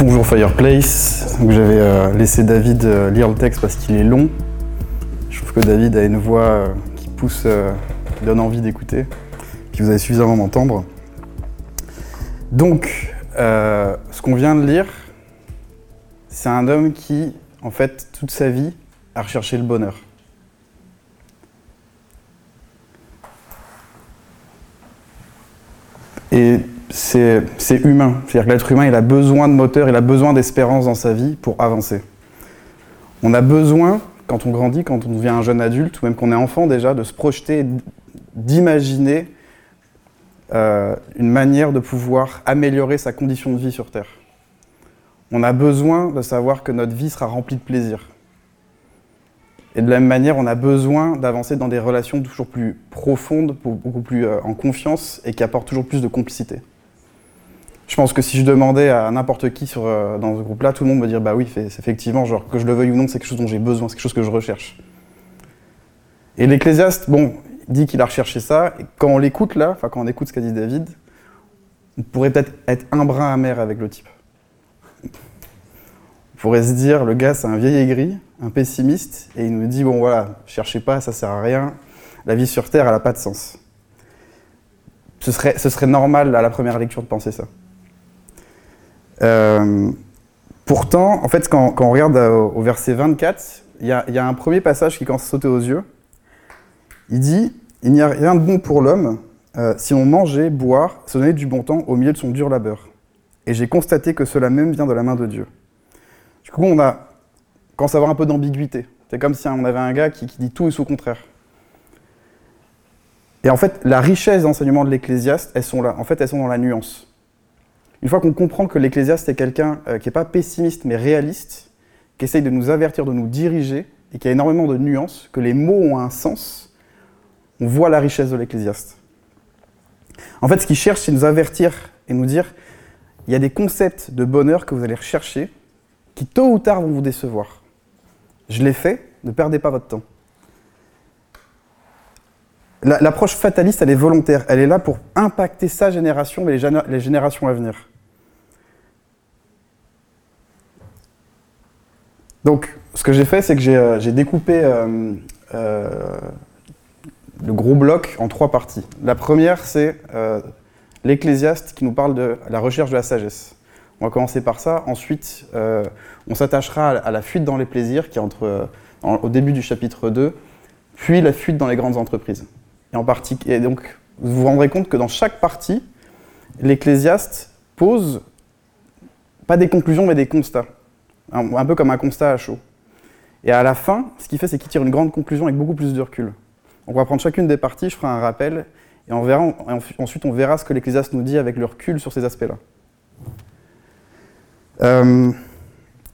Bonjour Fireplace. J'avais euh, laissé David euh, lire le texte parce qu'il est long. Je trouve que David a une voix euh, qui pousse, qui donne envie d'écouter, puis vous avez suffisamment d'entendre. Donc, ce qu'on vient de lire, c'est un homme qui, en fait, toute sa vie, a recherché le bonheur. Et c'est humain. C'est-à-dire que l'être humain, il a besoin de moteur, il a besoin d'espérance dans sa vie pour avancer. On a besoin, quand on grandit, quand on devient un jeune adulte, ou même qu'on est enfant déjà, de se projeter, d'imaginer euh, une manière de pouvoir améliorer sa condition de vie sur Terre. On a besoin de savoir que notre vie sera remplie de plaisir. Et de la même manière, on a besoin d'avancer dans des relations toujours plus profondes, beaucoup plus euh, en confiance et qui apportent toujours plus de complicité. Je pense que si je demandais à n'importe qui euh, dans ce groupe-là, tout le monde me dirait bah oui, c'est effectivement, genre que je le veuille ou non, c'est quelque chose dont j'ai besoin, c'est quelque chose que je recherche. Et l'Ecclésiaste, bon, dit qu'il a recherché ça, et quand on l'écoute là, enfin quand on écoute ce qu'a dit David, on pourrait peut-être être un brin amer avec le type. On pourrait se dire, le gars c'est un vieil aigri, un pessimiste, et il nous dit bon voilà, cherchez pas, ça sert à rien, la vie sur Terre elle n'a pas de sens. Ce serait, ce serait normal à la première lecture de penser ça. Euh, pourtant, en fait, quand, on regarde euh, au, verset 24, il y, a un premier passage qui commence à sauter aux yeux. Il dit Il n'y a rien de bon pour l'homme euh, si on mangeait, boire, se donner du bon temps au milieu de son dur labeur. Et j'ai constaté que cela même vient de la main de Dieu. Du coup, on a commence à avoir un peu d'ambiguïté. C'est comme si on avait un gars qui, dit tout et son contraire. Et en fait, la richesse d'enseignement de l'Ecclésiaste, elles sont là. En fait, elles sont dans la nuance. Une fois qu'on comprend que l'Ecclésiaste est quelqu'un euh, qui n'est pas pessimiste mais réaliste, qui essaye de nous avertir, de nous diriger, et qui a énormément de nuances, que les mots ont un sens, on voit la richesse de l'Ecclésiaste. En fait, ce qu'il cherche, c'est nous avertir et nous dire il y a des concepts de bonheur que vous allez rechercher qui, tôt ou tard, vont vous décevoir. Je l'ai fait, ne perdez pas votre temps. L'approche fataliste, elle est volontaire. Elle est là pour impacter sa génération, mais les, générations à venir. Donc, ce que j'ai fait, c'est que j'ai euh, découpé euh, euh, le gros bloc en trois parties. La première, c'est l'Ecclésiaste qui nous parle de la recherche de la sagesse. On va commencer par ça. Ensuite, on s'attachera à, la fuite dans les plaisirs, qui est entre, au début du chapitre 2, puis la fuite dans les grandes entreprises. Et, et donc, vous vous rendrez compte que dans chaque partie, l'Ecclésiaste pose pas des conclusions, mais des constats. Un, peu comme un constat à chaud. Et à la fin, ce qu'il fait, c'est qu'il tire une grande conclusion avec beaucoup plus de recul. On va prendre chacune des parties, je ferai un rappel, et, ensuite on verra ce que l'Ecclésiaste nous dit avec le recul sur ces aspects-là. Euh,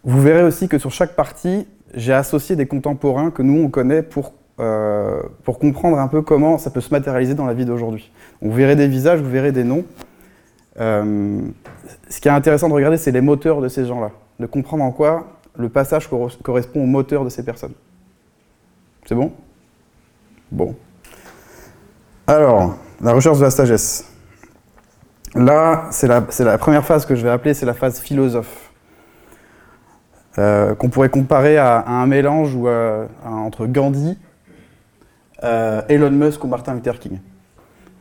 vous verrez aussi que sur chaque partie, j'ai associé des contemporains que nous on connaît pour euh, comprendre un peu comment ça peut se matérialiser dans la vie d'aujourd'hui. Vous verrez des visages, vous verrez des noms. Euh, ce qui est intéressant de regarder, c'est les moteurs de ces gens-là, de comprendre en quoi le passage correspond au moteur de ces personnes. C'est bon? Bon. Alors, la recherche de la sagesse. Là, c'est la, première phase que je vais appeler, c'est la phase philosophe. Euh, qu'on pourrait comparer à, un mélange ou entre Gandhi euh, Elon Musk ou Martin Luther King.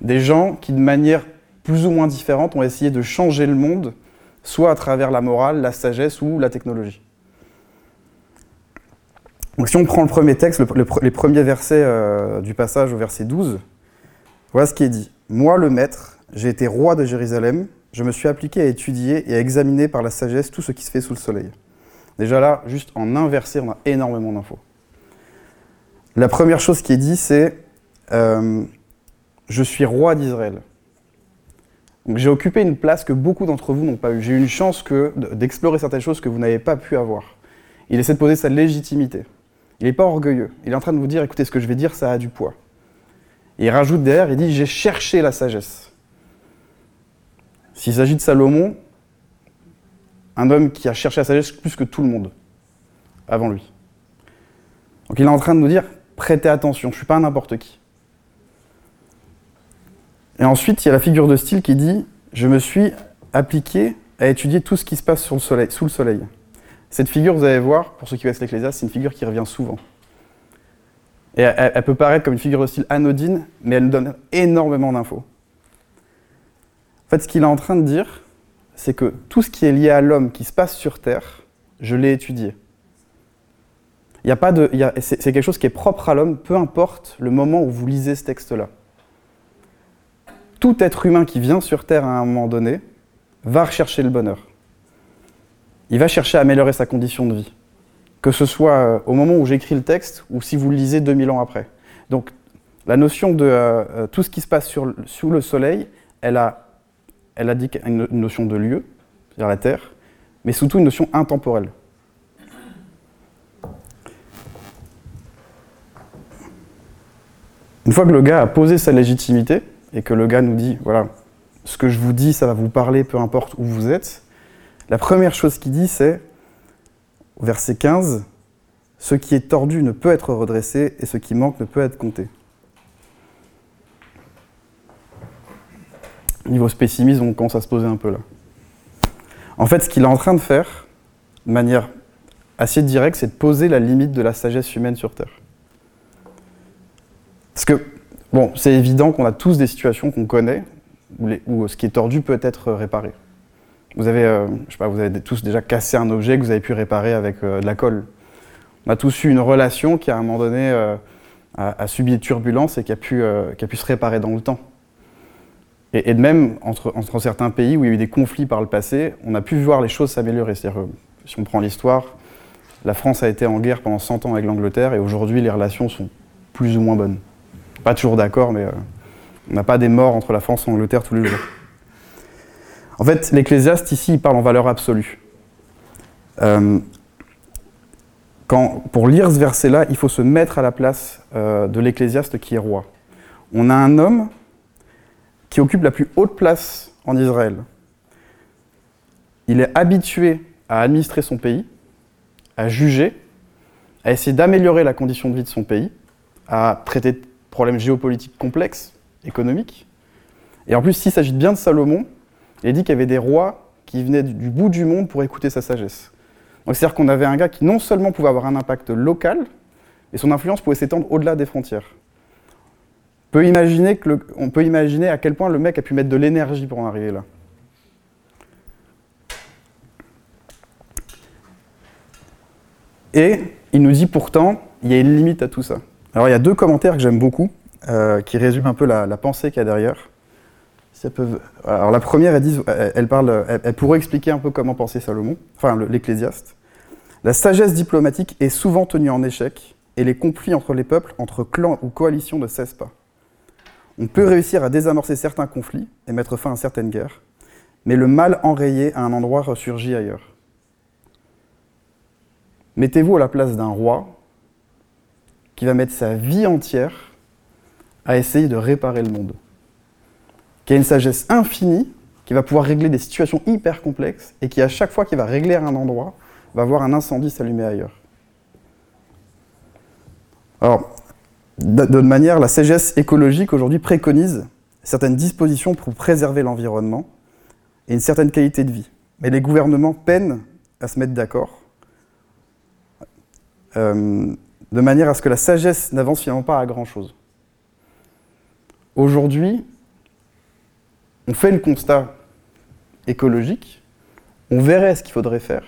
Des gens qui, de manière plus ou moins différente, ont essayé de changer le monde, soit à travers la morale, la sagesse ou la technologie. Donc si on prend le premier texte, les premiers versets euh, du passage au verset 12, voilà ce qui est dit. Moi, le maître, j'ai été roi de Jérusalem, je me suis appliqué à étudier et à examiner par la sagesse tout ce qui se fait sous le soleil. Déjà là, juste en inversé, on a énormément d'infos. La première chose qui est dit, c'est euh, Je suis roi d'Israël. J'ai occupé une place que beaucoup d'entre vous n'ont pas eue. J'ai eu une chance d'explorer certaines choses que vous n'avez pas pu avoir. Il essaie de poser sa légitimité. Il n'est pas orgueilleux. Il est en train de vous dire écoutez, ce que je vais dire, ça a du poids. Et il rajoute derrière il dit j'ai cherché la sagesse. S'il s'agit de Salomon, un homme qui a cherché la sagesse plus que tout le monde avant lui. Donc il est en train de nous dire prêtez attention, je ne suis pas n'importe qui. Et ensuite, il y a la figure de style qui dit Je me suis appliqué à étudier tout ce qui se passe sous le soleil. Cette figure, vous allez voir, pour ceux qui connaissent l'Ecclésiaste, c'est une figure qui revient souvent. Et elle, peut paraître comme une figure de style anodine, mais elle nous donne énormément d'infos. En fait, ce qu'il est en train de dire, c'est que tout ce qui est lié à l'homme qui se passe sur Terre, je l'ai étudié. C'est quelque chose qui est propre à l'homme, peu importe le moment où vous lisez ce texte-là. Tout être humain qui vient sur Terre à un moment donné va rechercher le bonheur. Il va chercher à améliorer sa condition de vie. Que ce soit euh, au moment où j'écris le texte ou si vous le lisez 2000 ans après. Donc la notion de euh, euh, tout ce qui se passe sur, sous le soleil, elle a, elle indique une notion de lieu, c'est-à-dire la Terre, mais surtout une notion intemporelle. Une fois que le gars a posé sa légitimité et que le gars nous dit, voilà, ce que je vous dis, ça va vous parler, peu importe où vous êtes, la première chose qu'il dit, c'est, au verset 15, ce qui est tordu ne peut être redressé et ce qui manque ne peut être compté. Niveau pessimisme, on commence à se poser un peu là. En fait, ce qu'il est en train de faire, de manière assez directe, c'est de poser la limite de la sagesse humaine sur Terre. Parce que, bon, c'est évident qu'on a tous des situations qu'on connaît où, ce qui est tordu peut être réparé. Vous avez, euh, je sais pas, vous avez tous déjà cassé un objet que vous avez pu réparer avec euh, de la colle. On a tous eu une relation qui, à un moment donné, euh, a, subi des turbulences et qui a, pu, qui a pu se réparer dans le temps. Et, de même, entre, entre, certains pays où il y a eu des conflits par le passé, on a pu voir les choses s'améliorer. C'est-à-dire, si on prend l'histoire, la France a été en guerre pendant 100 ans avec l'Angleterre et aujourd'hui, les relations sont plus ou moins bonnes. Pas toujours d'accord, mais euh, on n'a pas des morts entre la France et l'Angleterre tous les jours. En fait, l'Ecclésiaste, ici, il parle en valeur absolue. Euh, pour lire ce verset-là, il faut se mettre à la place euh, de l'Ecclésiaste qui est roi. On a un homme qui occupe la plus haute place en Israël. Il est habitué à administrer son pays, à juger, à essayer d'améliorer la condition de vie de son pays, à traiter problèmes géopolitiques complexes, économiques. Et en plus, s'il s'agit bien de Salomon, il est dit qu'il y avait des rois qui venaient du bout du monde pour écouter sa sagesse. Donc c'est-à-dire qu'on avait un gars qui non seulement pouvait avoir un impact local, mais son influence pouvait s'étendre au-delà des frontières. On peut, imaginer que on peut imaginer à quel point le mec a pu mettre de l'énergie pour en arriver là. Et il nous dit pourtant, il y a une limite à tout ça. Alors il y a deux commentaires que j'aime beaucoup, euh, qui résument un peu la, pensée qu'il y a derrière. Alors la première, elle, dit, elle, parle, elle, pourrait expliquer un peu comment pensait Salomon, enfin l'Ecclésiaste. La sagesse diplomatique est souvent tenue en échec, et les conflits entre les peuples, entre clans ou coalitions ne cessent pas. On peut réussir à désamorcer certains conflits et mettre fin à certaines guerres, mais le mal enrayé à un endroit ressurgit ailleurs. Mettez-vous à la place d'un roi qui va mettre sa vie entière à essayer de réparer le monde, qui a une sagesse infinie, qui va pouvoir régler des situations hyper complexes et qui, à chaque fois qu'il va régler un endroit, va voir un incendie s'allumer ailleurs. Alors, de manière, la sagesse écologique aujourd'hui préconise certaines dispositions pour préserver l'environnement et une certaine qualité de vie. Mais les gouvernements peinent à se mettre d'accord. Euh, de manière à ce que la sagesse n'avance finalement pas à grand-chose. Aujourd'hui, on fait le constat écologique, on verrait ce qu'il faudrait faire,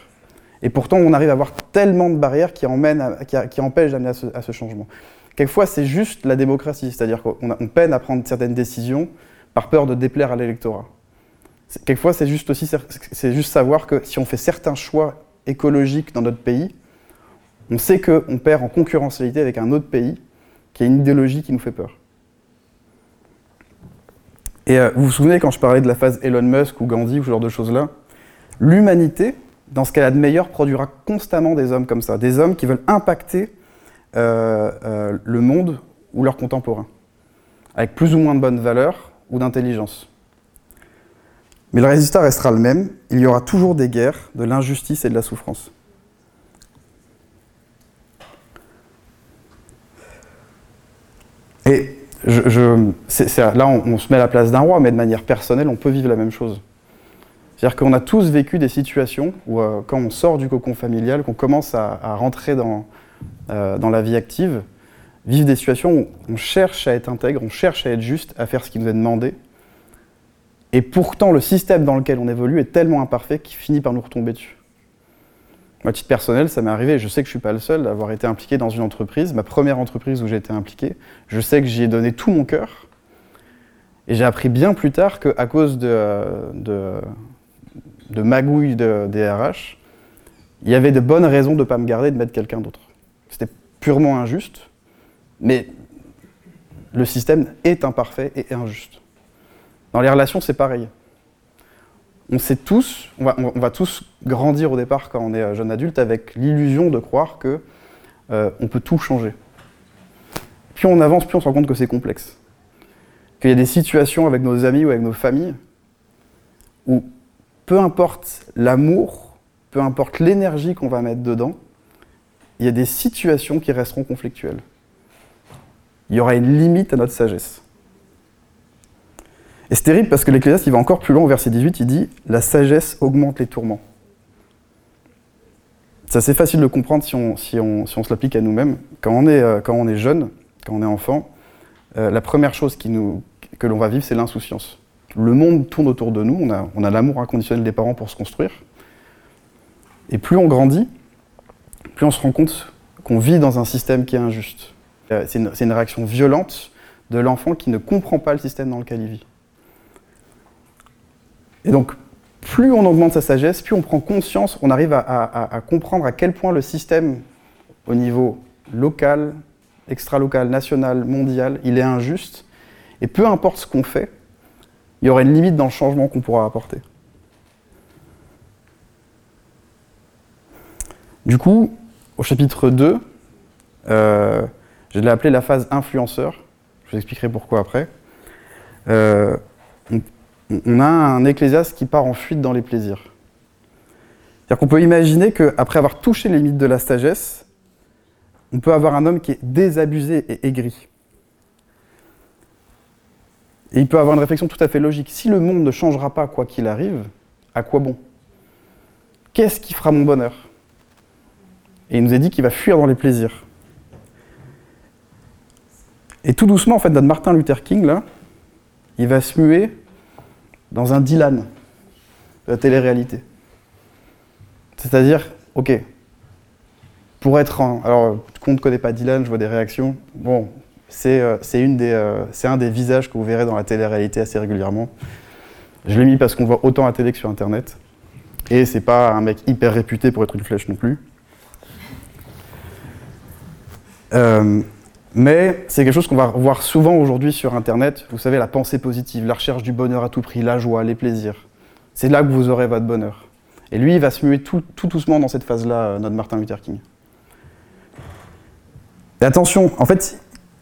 et pourtant on arrive à avoir tellement de barrières qui, empêchent d'amener à, ce, changement. Quelquefois, c'est juste la démocratie, c'est-à-dire qu'on peine à prendre certaines décisions par peur de déplaire à l'électorat. Quelquefois, c'est juste aussi c'est juste savoir que si on fait certains choix écologiques dans notre pays, on sait qu'on perd en concurrentialité avec un autre pays qui a une idéologie qui nous fait peur. Et euh, vous vous souvenez quand je parlais de la phase Elon Musk ou Gandhi ou ce genre de choses-là? L'humanité, dans ce qu'elle a de meilleur, produira constamment des hommes comme ça, des hommes qui veulent impacter euh, euh, le monde ou leurs contemporains, avec plus ou moins de bonnes valeurs ou d'intelligence. Mais le résultat restera le même, il y aura toujours des guerres, de l'injustice et de la souffrance. Et je, là, on, se met à la place d'un roi, mais de manière personnelle, on peut vivre la même chose. C'est-à-dire qu'on a tous vécu des situations où, euh, quand on sort du cocon familial, qu'on commence à, rentrer dans, euh, dans la vie active, vivre des situations où on cherche à être intègre, on cherche à être juste, à faire ce qui nous est demandé. Et pourtant, le système dans lequel on évolue est tellement imparfait qu'il finit par nous retomber dessus. Moi, à titre personnel, ça m'est arrivé, je sais que je suis pas le seul d'avoir été impliqué dans une entreprise, ma première entreprise où j'ai été impliqué. Je sais que j'y ai donné tout mon cœur. Et j'ai appris bien plus tard qu'à cause de, de, magouilles de, des RH, il y avait de bonnes raisons de ne pas me garder de mettre quelqu'un d'autre. C'était purement injuste, mais le système est imparfait et injuste. Dans les relations, c'est pareil. On sait tous, on va, tous grandir au départ quand on est jeune adulte avec l'illusion de croire que euh, on peut tout changer. Puis on avance, puis on se rend compte que c'est complexe. Qu'il y a des situations avec nos amis ou avec nos familles où peu importe l'amour, peu importe l'énergie qu'on va mettre dedans, il y a des situations qui resteront conflictuelles. Il y aura une limite à notre sagesse. Et c'est terrible parce que l'Ecclésiaste, il va encore plus loin au verset 18, il dit La sagesse augmente les tourments. C'est assez facile de comprendre si on, si on, se l'applique à nous-mêmes. Quand, on est, euh, quand on est jeune, quand on est enfant, euh, la première chose que l'on va vivre, c'est l'insouciance le monde tourne autour de nous, on a, l'amour inconditionnel des parents pour se construire. Et plus on grandit, plus on se rend compte qu'on vit dans un système qui est injuste. Euh, c'est une, réaction violente de l'enfant qui ne comprend pas le système dans lequel il vit. Et donc, plus on augmente sa sagesse, plus on prend conscience, on arrive à, comprendre à quel point le système, au niveau local, extra-local, national, mondial, il est injuste. Et peu importe ce qu'on fait, il y aurait une limite dans le changement qu'on pourra apporter. Du coup, au chapitre 2, euh, je l'ai appelé la phase influenceur. Je vous expliquerai pourquoi après. Euh, a un ecclésiaste qui part en fuite dans les plaisirs. C'est-à-dire qu'on peut imaginer qu'après avoir touché les limites de la sagesse, on peut avoir un homme qui est désabusé et aigri. Et il peut avoir une réflexion tout à fait logique. Si le monde ne changera pas quoi qu'il arrive, à quoi bon? Qu'est-ce qui fera mon bonheur? Et il nous a dit qu'il va fuir dans les plaisirs. Et tout doucement, en fait, notre Martin Luther King, il va se muer dans un Dylan de la télé-réalité. C'est-à-dire, ok, pour être en. Alors, qu'on ne connaît pas Dylan, je vois des réactions. Bon, euh, euh, c'est un des visages que vous verrez dans la télé-réalité assez régulièrement. Je l'ai mis parce qu'on voit autant la télé que sur Internet. Et c'est pas un mec hyper réputé pour être une flèche non plus. Euh, mais c'est quelque chose qu'on va voir souvent aujourd'hui sur Internet. Vous savez, la pensée positive, la recherche du bonheur à tout prix, la joie, les plaisirs. C'est là que vous aurez votre bonheur. Et lui, il va se muer tout, doucement dans cette phase-là, notre Martin Luther King. Et attention, en fait,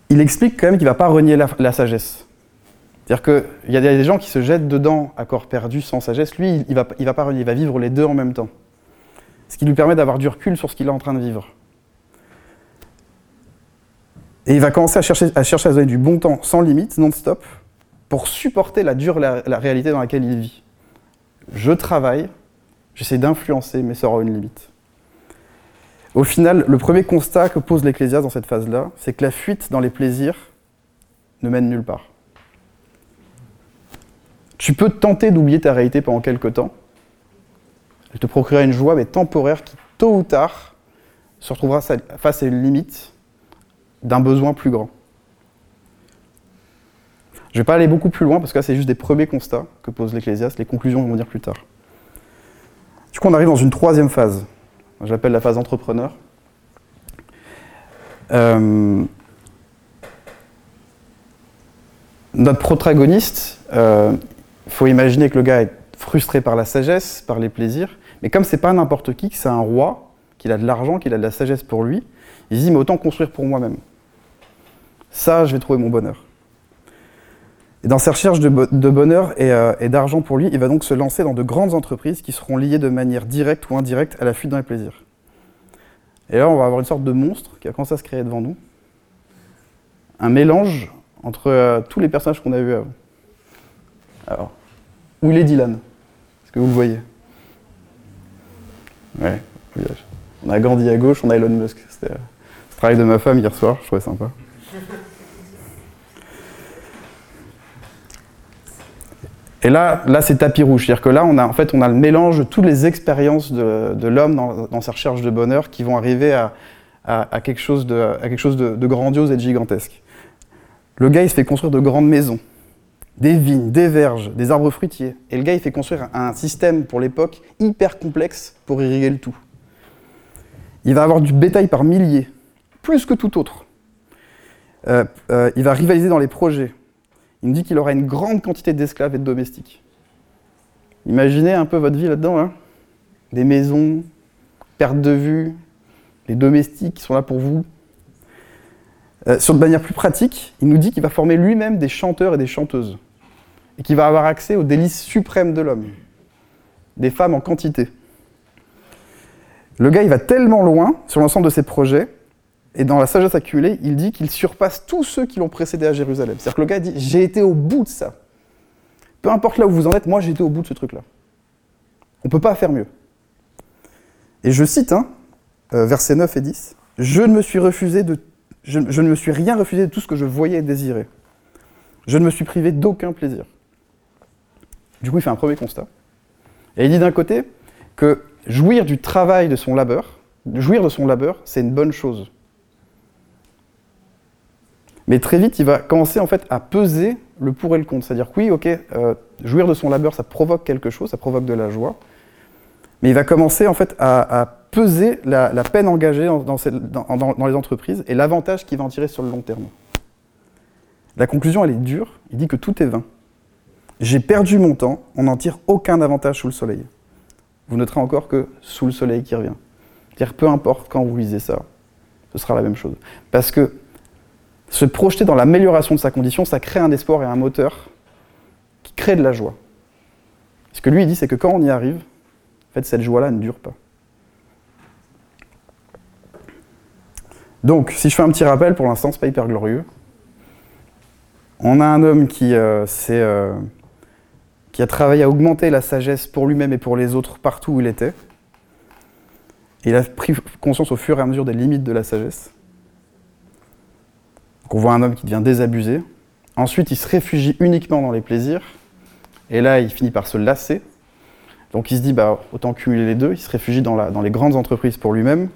il explique quand même qu'il ne va pas renier la, sagesse. C'est-à-dire qu'il y a des gens qui se jettent dedans à corps perdu sans sagesse. Lui, il ne va pas renier, il va vivre les deux en même temps. Ce qui lui permet d'avoir du recul sur ce qu'il est en train de vivre. Et il va commencer à chercher à, chercher donner du bon temps, sans limite, non-stop, pour supporter la dure la, réalité dans laquelle il vit. Je travaille, j'essaie d'influencer, mais ça aura une limite. Au final, le premier constat que pose l'Ecclésiaste dans cette phase-là, c'est que la fuite dans les plaisirs ne mène nulle part. Tu peux tenter d'oublier ta réalité pendant quelques temps. Elle te procurera une joie, mais temporaire, qui tôt ou tard se retrouvera face à une limite d'un besoin plus grand. Je ne vais pas aller beaucoup plus loin parce que là, c'est juste des premiers constats que pose l'Ecclésiaste. Les conclusions, vont dire plus tard. Du coup, on arrive dans une troisième phase j'appelle la phase entrepreneur. Euh, notre protagoniste, il euh, faut imaginer que le gars est frustré par la sagesse, par les plaisirs, mais comme c'est pas n'importe qui, que c'est un roi, qu'il a de l'argent, qu'il a de la sagesse pour lui, il se dit mais autant construire pour moi-même. Ça, je vais trouver mon bonheur. Et dans ses recherches de, bonheur euh, et, d'argent pour lui, il va donc se lancer dans de grandes entreprises qui seront liées de manière directe ou indirecte à la fuite dans les plaisirs. Et là, on va avoir une sorte de monstre qui va commencer à se créer devant nous. Un mélange entre euh, tous les personnages qu'on a vus avant. Alors, où il est Dylan? Est-ce que vous le voyez? Ouais, on a Gandhi à gauche, on a Elon Musk. C'était le travail de ma femme hier soir, je trouvais sympa. Et là, là c'est tapis rouge. C'est-à-dire que là, on a, en fait, on a le mélange de toutes les expériences de, l'homme dans, sa recherche de bonheur qui vont arriver à, quelque chose, de, quelque chose de, grandiose et de gigantesque. Le gars, il se fait construire de grandes maisons, des vignes, des verges, des arbres fruitiers. Et le gars, il fait construire un système, pour l'époque, hyper complexe pour irriguer le tout. Il va avoir du bétail par milliers, plus que tout autre. Euh, euh, il va rivaliser dans les projets. Il me dit qu'il aura une grande quantité d'esclaves et de domestiques. Imaginez un peu votre vie là-dedans. Hein. des maisons, perte de vue, les domestiques qui sont là pour vous. Euh, sur de manière plus pratique, il nous dit qu'il va former lui-même des chanteurs et des chanteuses. Et qu'il va avoir accès aux délices suprêmes de l'homme. Des femmes en quantité. Le gars, il va tellement loin sur l'ensemble de ses projets et dans la sagesse accumulée, il dit qu'il surpasse tous ceux qui l'ont précédé à Jérusalem. C'est-à-dire que le gars dit J'ai été au bout de ça. Peu importe là où vous en êtes, moi j'ai été au bout de ce truc-là. On ne peut pas faire mieux. Et je cite, hein, euh, versets 9 et 10 Je ne me suis rien refusé de tout ce que je voyais et. Je ne me suis privé d'aucun plaisir. Du coup, il fait un premier constat. Et il dit d'un côté que jouir du travail de son labeur, jouir de son labeur, c'est une bonne chose. Mais très vite, il va commencer en fait à peser le pour et le contre. C'est-à-dire que oui, ok, euh, jouir de son labeur, ça provoque quelque chose, ça provoque de la joie. Mais il va commencer en fait à, peser la, peine engagée dans, les entreprises et l'avantage qu'il va en tirer sur le long terme. La conclusion, elle est dure. Il dit que tout est vain. J'ai perdu mon temps, on n'en tire aucun avantage sous le soleil. Vous noterez encore que sous le soleil qui revient. C'est-à-dire peu importe quand vous lisez ça, ce sera la même chose. Parce que se projeter dans l'amélioration de sa condition, ça crée un espoir et un moteur qui crée de la joie. Ce que lui dit, c'est que quand on y arrive, en fait, cette joie-là ne dure pas. Donc, si je fais un petit rappel, pour l'instant, c'est pas hyper glorieux. On a un homme qui, euh, euh, a travaillé à augmenter la sagesse pour lui-même et pour les autres partout où il était. Il a pris conscience au fur et à mesure des limites de la sagesse on voit un homme qui devient désabusé. Ensuite, il se réfugie uniquement dans les plaisirs. Et là, il finit par se lasser. Donc il se dit, bah, autant cumuler les deux. Il se réfugie dans, les grandes entreprises pour lui-même.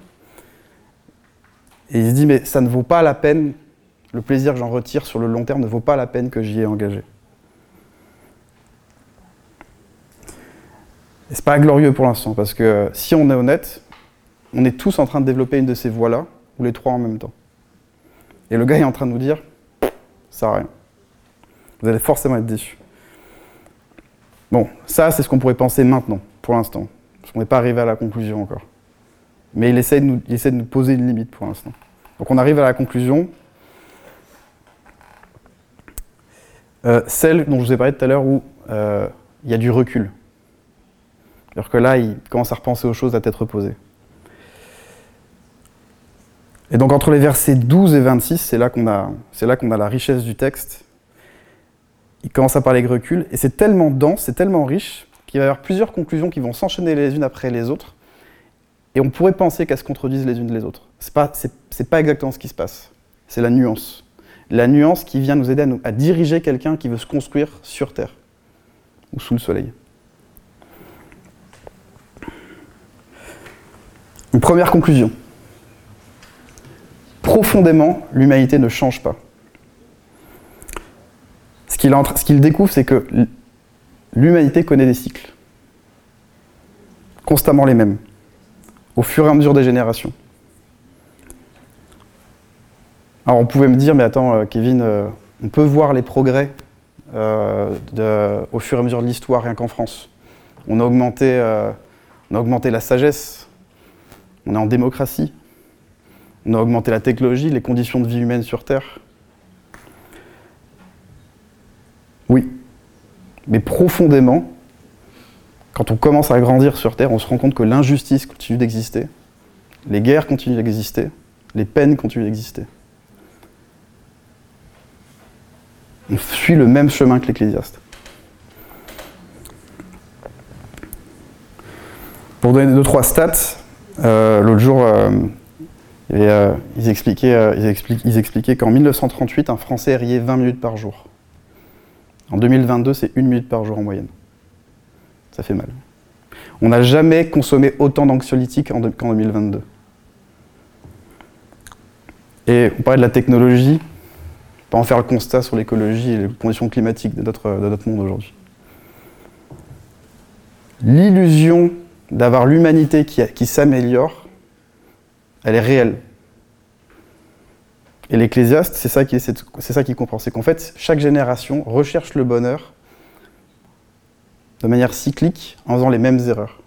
Et il se dit, mais ça ne vaut pas la peine, le plaisir que j'en retire sur le long terme ne vaut pas la peine que j'y ai engagé. Et c'est pas glorieux pour l'instant, parce que si on est honnête, on est tous en train de développer une de ces voies-là, ou les trois en même temps. Et le gars est en train de nous dire, ça sert à rien. Vous allez forcément être déçus. Bon, ça, c'est ce qu'on pourrait penser maintenant, pour l'instant. Parce qu'on n'est pas arrivé à la conclusion encore. Mais il essaie, de nous, poser une limite pour l'instant. Donc on arrive à la conclusion. Euh, celle dont je vous ai parlé tout à l'heure où euh, il y a du recul. Alors que là, il commence à repenser aux choses à tête reposée. Et donc entre les versets 12 et 26, c'est là qu'on a, là qu'on a la richesse du texte. Il commence à parler de recul, et c'est tellement dense, c'est tellement riche, qu'il va y avoir plusieurs conclusions qui vont s'enchaîner les unes après les autres, et on pourrait penser qu'elles se contredisent les unes les autres. C'est pas, c'est, pas exactement ce qui se passe. C'est la nuance. La nuance qui vient nous aider à, nous, à diriger quelqu'un qui veut se construire sur Terre, ou sous le soleil. Une première conclusion profondément, l'humanité ne change pas. Ce qu'il découvre, c'est que l'humanité connaît des cycles, constamment les mêmes, au fur et à mesure des générations. Alors on pouvait me dire, mais attends, euh, Kevin, euh, on peut voir les progrès euh, au fur et à mesure de l'histoire, rien qu'en France. On a, augmenté, on a augmenté la sagesse, on est en démocratie, on a augmenté la technologie, les conditions de vie humaine sur Terre. Oui. Mais profondément, quand on commence à grandir sur Terre, on se rend compte que l'injustice continue d'exister, les guerres continuent d'exister, les peines continuent d'exister. On suit le même chemin que l'Ecclésiaste. Pour donner deux, trois stats, euh, l'autre jour, euh, euh, ils expliquaient, ils expliquaient qu'en 1938, un Français riait 20 minutes par jour. En 2022, c'est une minute par jour en moyenne. Ça fait mal. On n'a jamais consommé autant d'anxiolytiques qu'en 2022. Et on parlait de la technologie, pas en faire le constat sur l'écologie et les conditions climatiques de notre, de notre monde aujourd'hui. L'illusion d'avoir l'humanité qui s'améliore, elle est réelle. Et l'Ecclésiaste, c'est ça qui c'est ça qui comprend, c'est qu'en fait, chaque génération recherche le bonheur de manière cyclique en faisant les mêmes erreurs.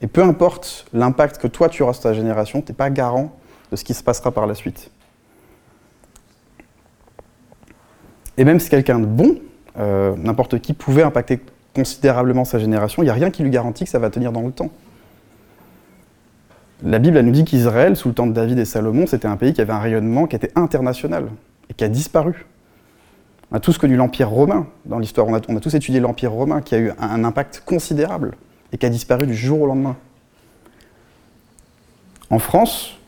Et peu importe l'impact que toi tu auras sur ta génération, tu n'es pas garant de ce qui se passera par la suite. Et même si quelqu'un de bon, euh, n'importe qui, pouvait impacter considérablement sa génération, il n'y a rien qui lui garantit que ça va tenir dans le temps. La Bible nous dit qu'Israël, sous le temps de David et Salomon, c'était un pays qui avait un rayonnement qui était international et qui a disparu. On a tous connu l'Empire romain dans l'histoire, on a, tous étudié l'Empire romain qui a eu un, impact considérable et qui a disparu du jour au lendemain. En France,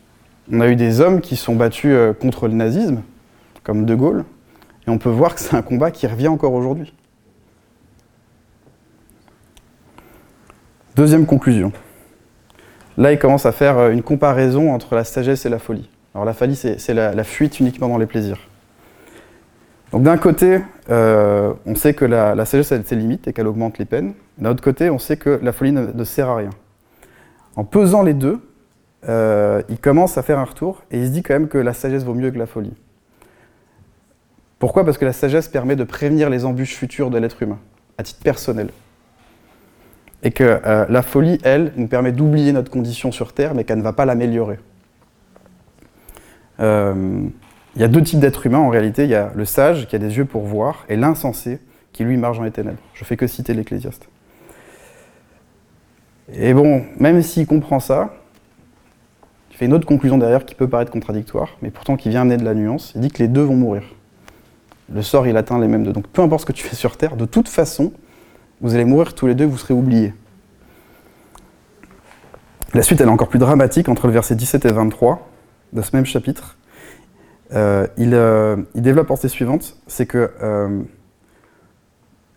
on a eu des hommes qui sont battus euh, contre le nazisme, comme De Gaulle, et on peut voir que c'est un combat qui revient encore aujourd'hui. Deuxième conclusion. Là, il commence à faire euh, une comparaison entre la sagesse et la folie. Alors la folie, c'est la, fuite uniquement dans les plaisirs. Donc d'un côté, euh, on sait que la, sagesse a ses limites et qu'elle augmente les peines. D'un autre côté, on sait que la folie ne, sert à rien. En pesant les deux, euh, il commence à faire un retour et il se dit quand même que la sagesse vaut mieux que la folie. Pourquoi? Parce que la sagesse permet de prévenir les embûches futures de l'être humain, à titre personnel. Et que euh, la folie, elle, nous permet d'oublier notre condition sur Terre, mais qu'elle ne va pas l'améliorer. Euh, il y a deux types d'êtres humains en réalité. Il y a le sage qui a des yeux pour voir, et l'insensé qui lui marche dans les ténèbres. Je fais que citer l'Ecclésiaste. Et bon, même s'il comprend ça, il fait une autre conclusion derrière qui peut paraître contradictoire, mais pourtant qui vient amener de la nuance. Il dit que les deux vont mourir le sort il atteint les mêmes deux. Donc peu importe ce que tu fais sur Terre, de toute façon, vous allez mourir tous les deux, vous serez oubliés. La suite elle est encore plus dramatique entre le verset 17 et 23 de ce même chapitre. Euh, euh, il, développe en ces suivantes, c'est que, euh,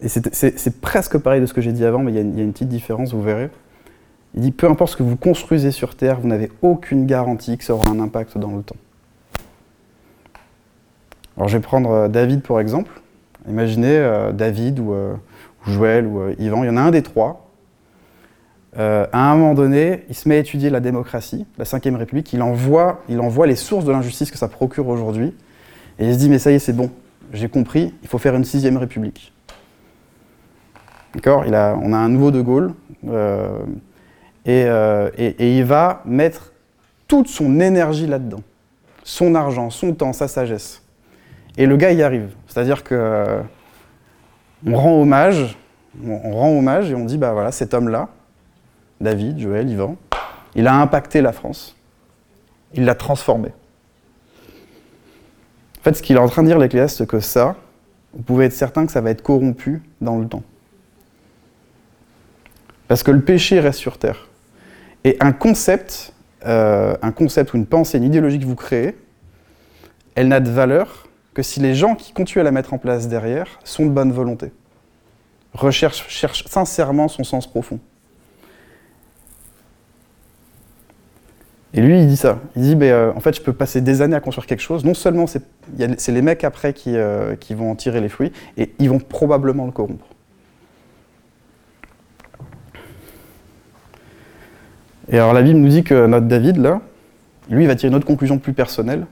et c'est presque pareil de ce que j'ai dit avant, mais il y, a une, petite différence, vous verrez. Il dit, peu importe ce que vous construisez sur Terre, vous n'avez aucune garantie que ça aura un impact dans le temps. Alors je vais prendre euh, David pour exemple. Imaginez David ou, euh, Joël ou Yvan, il y en a un des trois. à un moment donné, il se met à étudier la démocratie, la Ve République, il il envoie les sources de l'injustice que ça procure aujourd'hui, et il se dit mais ça y est c'est bon, j'ai compris, il faut faire une sixième République. D'accord? On a un nouveau De Gaulle, et, et il va mettre toute son énergie là-dedans, son argent, son temps, sa sagesse. Et le gars y arrive. C'est-à-dire que euh, on rend hommage, on, rend hommage et on dit bah voilà, cet homme-là, David, Joël, Yvan, il a impacté la France. Il l'a transformé. En fait, ce qu'il est en train de dire, l'Ecclésiaste, c'est que ça, vous pouvez être certain que ça va être corrompu dans le temps. Parce que le péché reste sur terre. Et un concept, euh, un concept ou une pensée, une idéologie que vous créez, elle n'a de valeur que si les gens qui continuent à la mettre en place derrière sont de bonne volonté, recherchent, cherchent sincèrement son sens profond. Et lui, il dit ça. Il dit, euh, en fait, je peux passer des années à construire quelque chose. Non seulement c'est les mecs après qui, euh, qui, vont en tirer les fruits, et ils vont probablement le corrompre. Et alors la Bible nous dit que notre David, là, lui, va tirer une autre conclusion plus personnelle.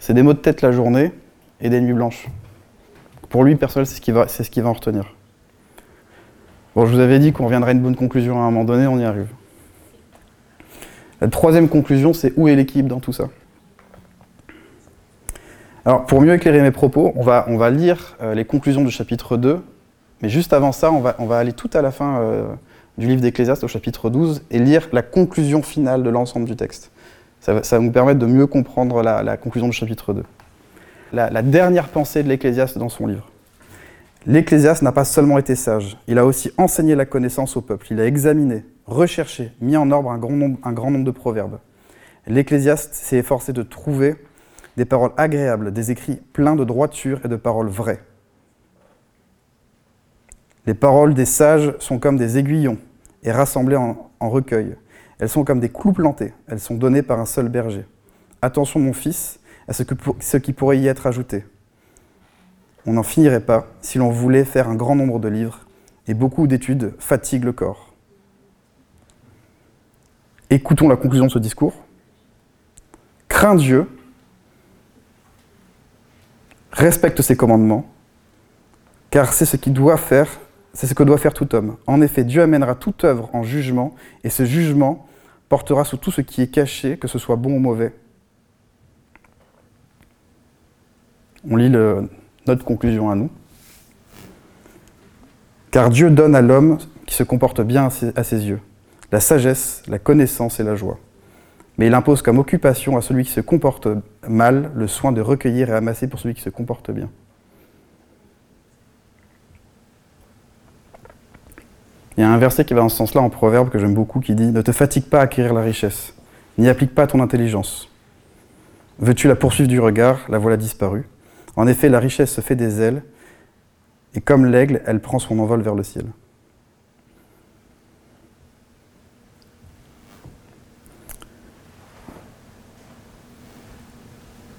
C'est des mots de tête la journée et des nuits blanches. Pour lui, personnel, c'est ce qu'il va, en retenir. Bon, je vous avais dit qu'on reviendrait à une bonne conclusion à un moment donné, on y arrive. La troisième conclusion, c'est où est l'équilibre dans tout ça? Alors, pour mieux éclairer mes propos, on va, lire euh, les conclusions du chapitre 2, mais juste avant ça, on va, on va aller tout à la fin euh, du livre d'Ecclésiaste au chapitre 12 et lire la conclusion finale de l'ensemble du texte. Ça va, nous permettre de mieux comprendre la, conclusion du chapitre 2. La, dernière pensée de l'Ecclésiaste dans son livre. L'Ecclésiaste n'a pas seulement été sage, il a aussi enseigné la connaissance au peuple, il a examiné, recherché, mis en ordre un grand nombre, de proverbes. L'Ecclésiaste s'est efforcé de trouver des paroles agréables, des écrits pleins de droiture et de paroles vraies. Les paroles des sages sont comme des aiguillons et rassemblées en recueil. Elles sont comme des clous plantés, elles sont données par un seul berger. Attention mon fils à ce, qui pourrait y être ajouté. On n'en finirait pas si l'on voulait faire un grand nombre de livres, et beaucoup d'études fatiguent le corps. Écoutons la conclusion de ce discours. Crains Dieu, respecte ses commandements, car c'est ce qu'il doit faire, c'est ce que doit faire tout homme. En effet, Dieu amènera toute œuvre en jugement, et ce jugement portera sur tout ce qui est caché, que ce soit bon ou mauvais. On lit notre conclusion à nous. Car Dieu donne à l'homme qui se comporte bien à ses yeux la sagesse, la connaissance et la joie. Mais il impose comme occupation à celui qui se comporte mal le soin de recueillir et amasser pour celui qui se comporte bien. Il y a un verset qui va dans ce sens-là en proverbe que j'aime beaucoup qui dit Ne te fatigue pas à acquérir la richesse, n'y applique pas ton intelligence. Veux-tu la poursuivre du regard? La voilà disparue. En effet, la richesse se fait des ailes, et comme l'aigle, elle prend son envol vers le ciel.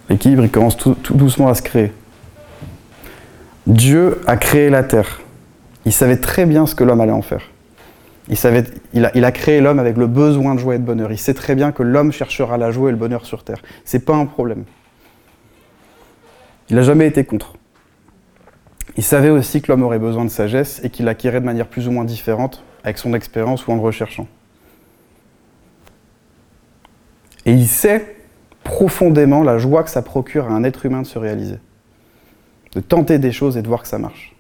L'équilibre, il commence tout doucement à se créer. Dieu a créé la terre. Il savait très bien ce que l'homme allait en faire. Il, a créé l'homme avec le besoin de joie et de bonheur. Il sait très bien que l'homme cherchera la joie et le bonheur sur terre. C'est pas un problème. Il n'a jamais été contre. Il savait aussi que l'homme aurait besoin de sagesse et qu'il l'acquérait de manière plus ou moins différente avec son expérience ou en le recherchant. Et il sait profondément la joie que ça procure à un être humain de se réaliser, de tenter des choses et de voir que ça marche.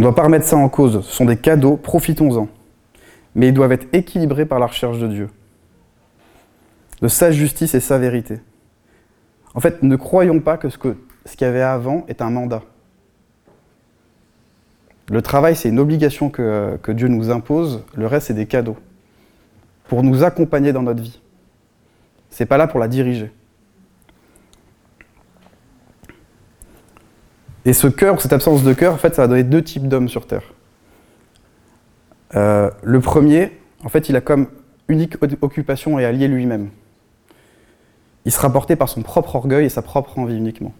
On ne doit pas remettre ça en cause, ce sont des cadeaux, profitons-en. Mais ils doivent être équilibrés par la recherche de Dieu, de sa justice et sa vérité. En fait, ne croyons pas que ce qu'il y avait avant est un mandat. Le travail, c'est une obligation que, que Dieu nous impose, le reste, c'est des cadeaux, pour nous accompagner dans notre vie. C'est pas là pour la diriger. Et ce cœur, cette absence de cœur, en fait, ça va donner deux types d'hommes sur Terre. Euh, le premier, en fait, il a comme unique occupation et allié lui-même. Il sera porté par son propre orgueil et sa propre envie uniquement.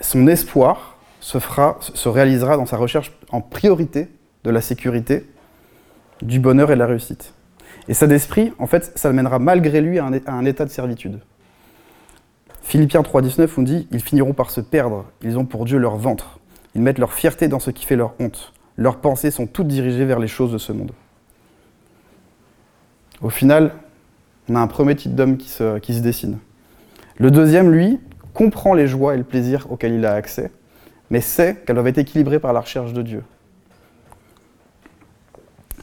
Son espoir se, fera, se réalisera dans sa recherche en priorité de la sécurité, du bonheur et de la réussite. Et ça d'esprit, en fait, ça le mènera malgré lui à un état de servitude. Philippiens 3,19, on dit Ils finiront par se perdre, ils ont pour Dieu leur ventre. Ils mettent leur fierté dans ce qui fait leur honte. Leurs pensées sont toutes dirigées vers les choses de ce monde. Au final, on a un premier type d'homme qui se, dessine. Le deuxième, lui, comprend les joies et le plaisir auxquels il a accès, mais sait qu'elles doivent être équilibrées par la recherche de Dieu.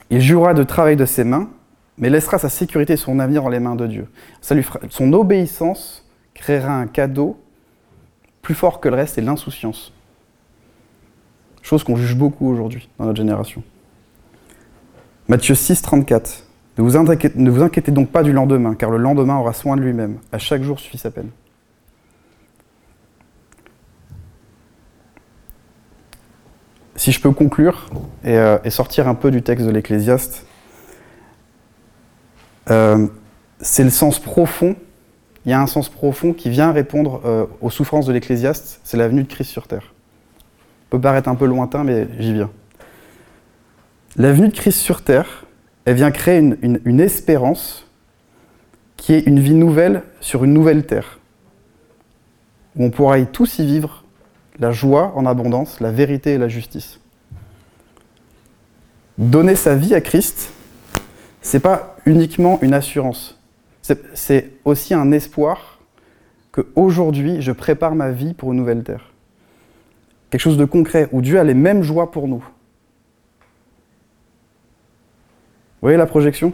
Il jouera de travail de ses mains, mais laissera sa sécurité et son avenir dans les mains de Dieu. Ça lui fera- son obéissance créera un cadeau plus fort que le reste, c'est l'insouciance. Chose qu'on juge beaucoup aujourd'hui dans notre génération. Matthieu 6, 34. Ne vous, inquiétez, ne vous inquiétez donc pas du lendemain, car le lendemain aura soin de lui-même. À chaque jour suffit sa peine. Si je peux conclure et, euh, et sortir un peu du texte de l'Ecclésiaste, euh, c'est le sens profond. Il y a un sens profond qui vient répondre euh, aux souffrances de l'Ecclésiaste, c'est la venue de Christ sur terre. peut paraître un peu lointain, mais j'y viens. La venue de Christ sur terre, elle vient créer une, espérance qui est une vie nouvelle sur une nouvelle terre, où on pourra tous y vivre la joie en abondance, la vérité et la justice. Donner sa vie à Christ, c'est pas uniquement une assurance, c'est- aussi un espoir que aujourd'hui je prépare ma vie pour une nouvelle terre. Quelque chose de concret, où Dieu a les mêmes joies pour nous. Vous voyez la projection?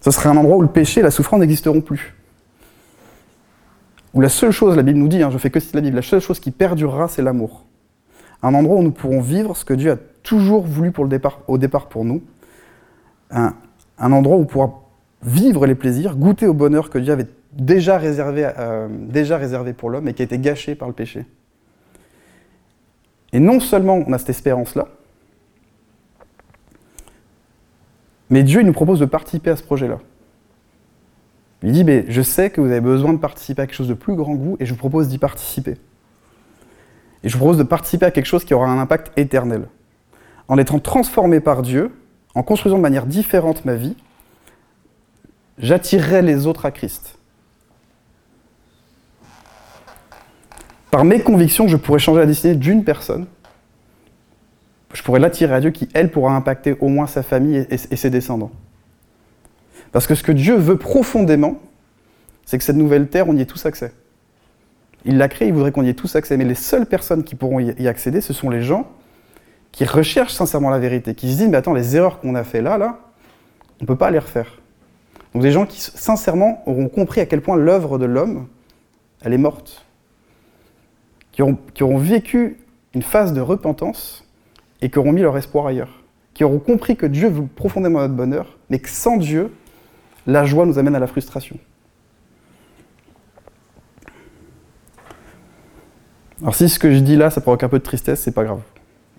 Ce sera un endroit où le péché et la souffrance n'existeront plus. Où la seule chose, la Bible nous dit, hein, je fais que citer la Bible, la seule chose qui perdurera, c'est l'amour. un endroit où nous pourrons vivre ce que Dieu a toujours voulu pour le départ, au départ pour nous, un, endroit où on pourra vivre les plaisirs, goûter au bonheur que Dieu avait déjà réservé, euh, déjà réservé pour l'homme et qui a été gâché par le péché. Et non seulement on a cette espérance-là, mais Dieu nous propose de participer à ce projet-là. Il dit, mais je sais que vous avez besoin de participer à quelque chose de plus grand que et je vous propose d'y participer. Et je vous propose de participer à quelque chose qui aura un impact éternel. En étant transformé par Dieu, en construisant de manière différente ma vie, j'attirerai les autres à Christ. Par mes convictions, je pourrais changer la destinée d'une personne. Je pourrais l'attirer à Dieu qui, elle, pourra impacter au moins sa famille et, ses descendants. Parce que ce que Dieu veut profondément, c'est que cette nouvelle terre, on y ait tous accès. Il l'a créée, il voudrait qu'on y ait tous accès. Mais les seules personnes qui pourront y accéder, ce sont les gens qui recherchent sincèrement la vérité, qui se disent, mais attends, les erreurs qu'on a fait là, là, on ne peut pas les refaire. Donc des gens qui, sincèrement, auront compris à quel point l'œuvre de l'homme, elle est morte. Qui auront, vécu une phase de repentance et qui auront mis leur espoir ailleurs. Qui auront compris que Dieu veut profondément notre bonheur, mais que sans Dieu, la joie nous amène à la frustration. Alors si ce que je dis là, ça provoque un peu de tristesse, c'est pas grave.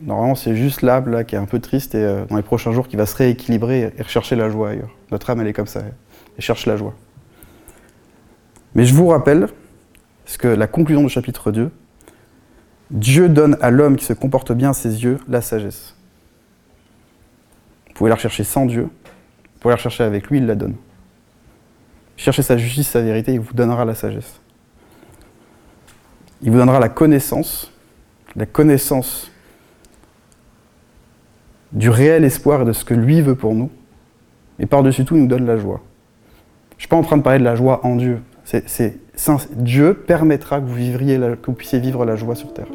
Normalement, c'est juste l'âme là qui est un peu triste et euh, dans les prochains jours qui va se rééquilibrer et rechercher la joie ailleurs. Notre âme, elle est comme ça, elle cherche la joie. Mais je vous rappelle, ce que la conclusion du chapitre 2, Dieu donne à l'homme qui se comporte bien à ses yeux la sagesse. Vous pouvez la rechercher sans Dieu, vous pouvez la rechercher avec lui, il la donne. Cherchez sa justice, sa vérité, il vous donnera la sagesse. Il vous donnera la connaissance, la connaissance du réel espoir et de ce que lui veut pour nous. Et par-dessus tout, il nous donne la joie. Je ne suis pas en train de parler de la joie en Dieu. Dieu permettra que vous, vivriez que vous puissiez vivre la joie sur terre.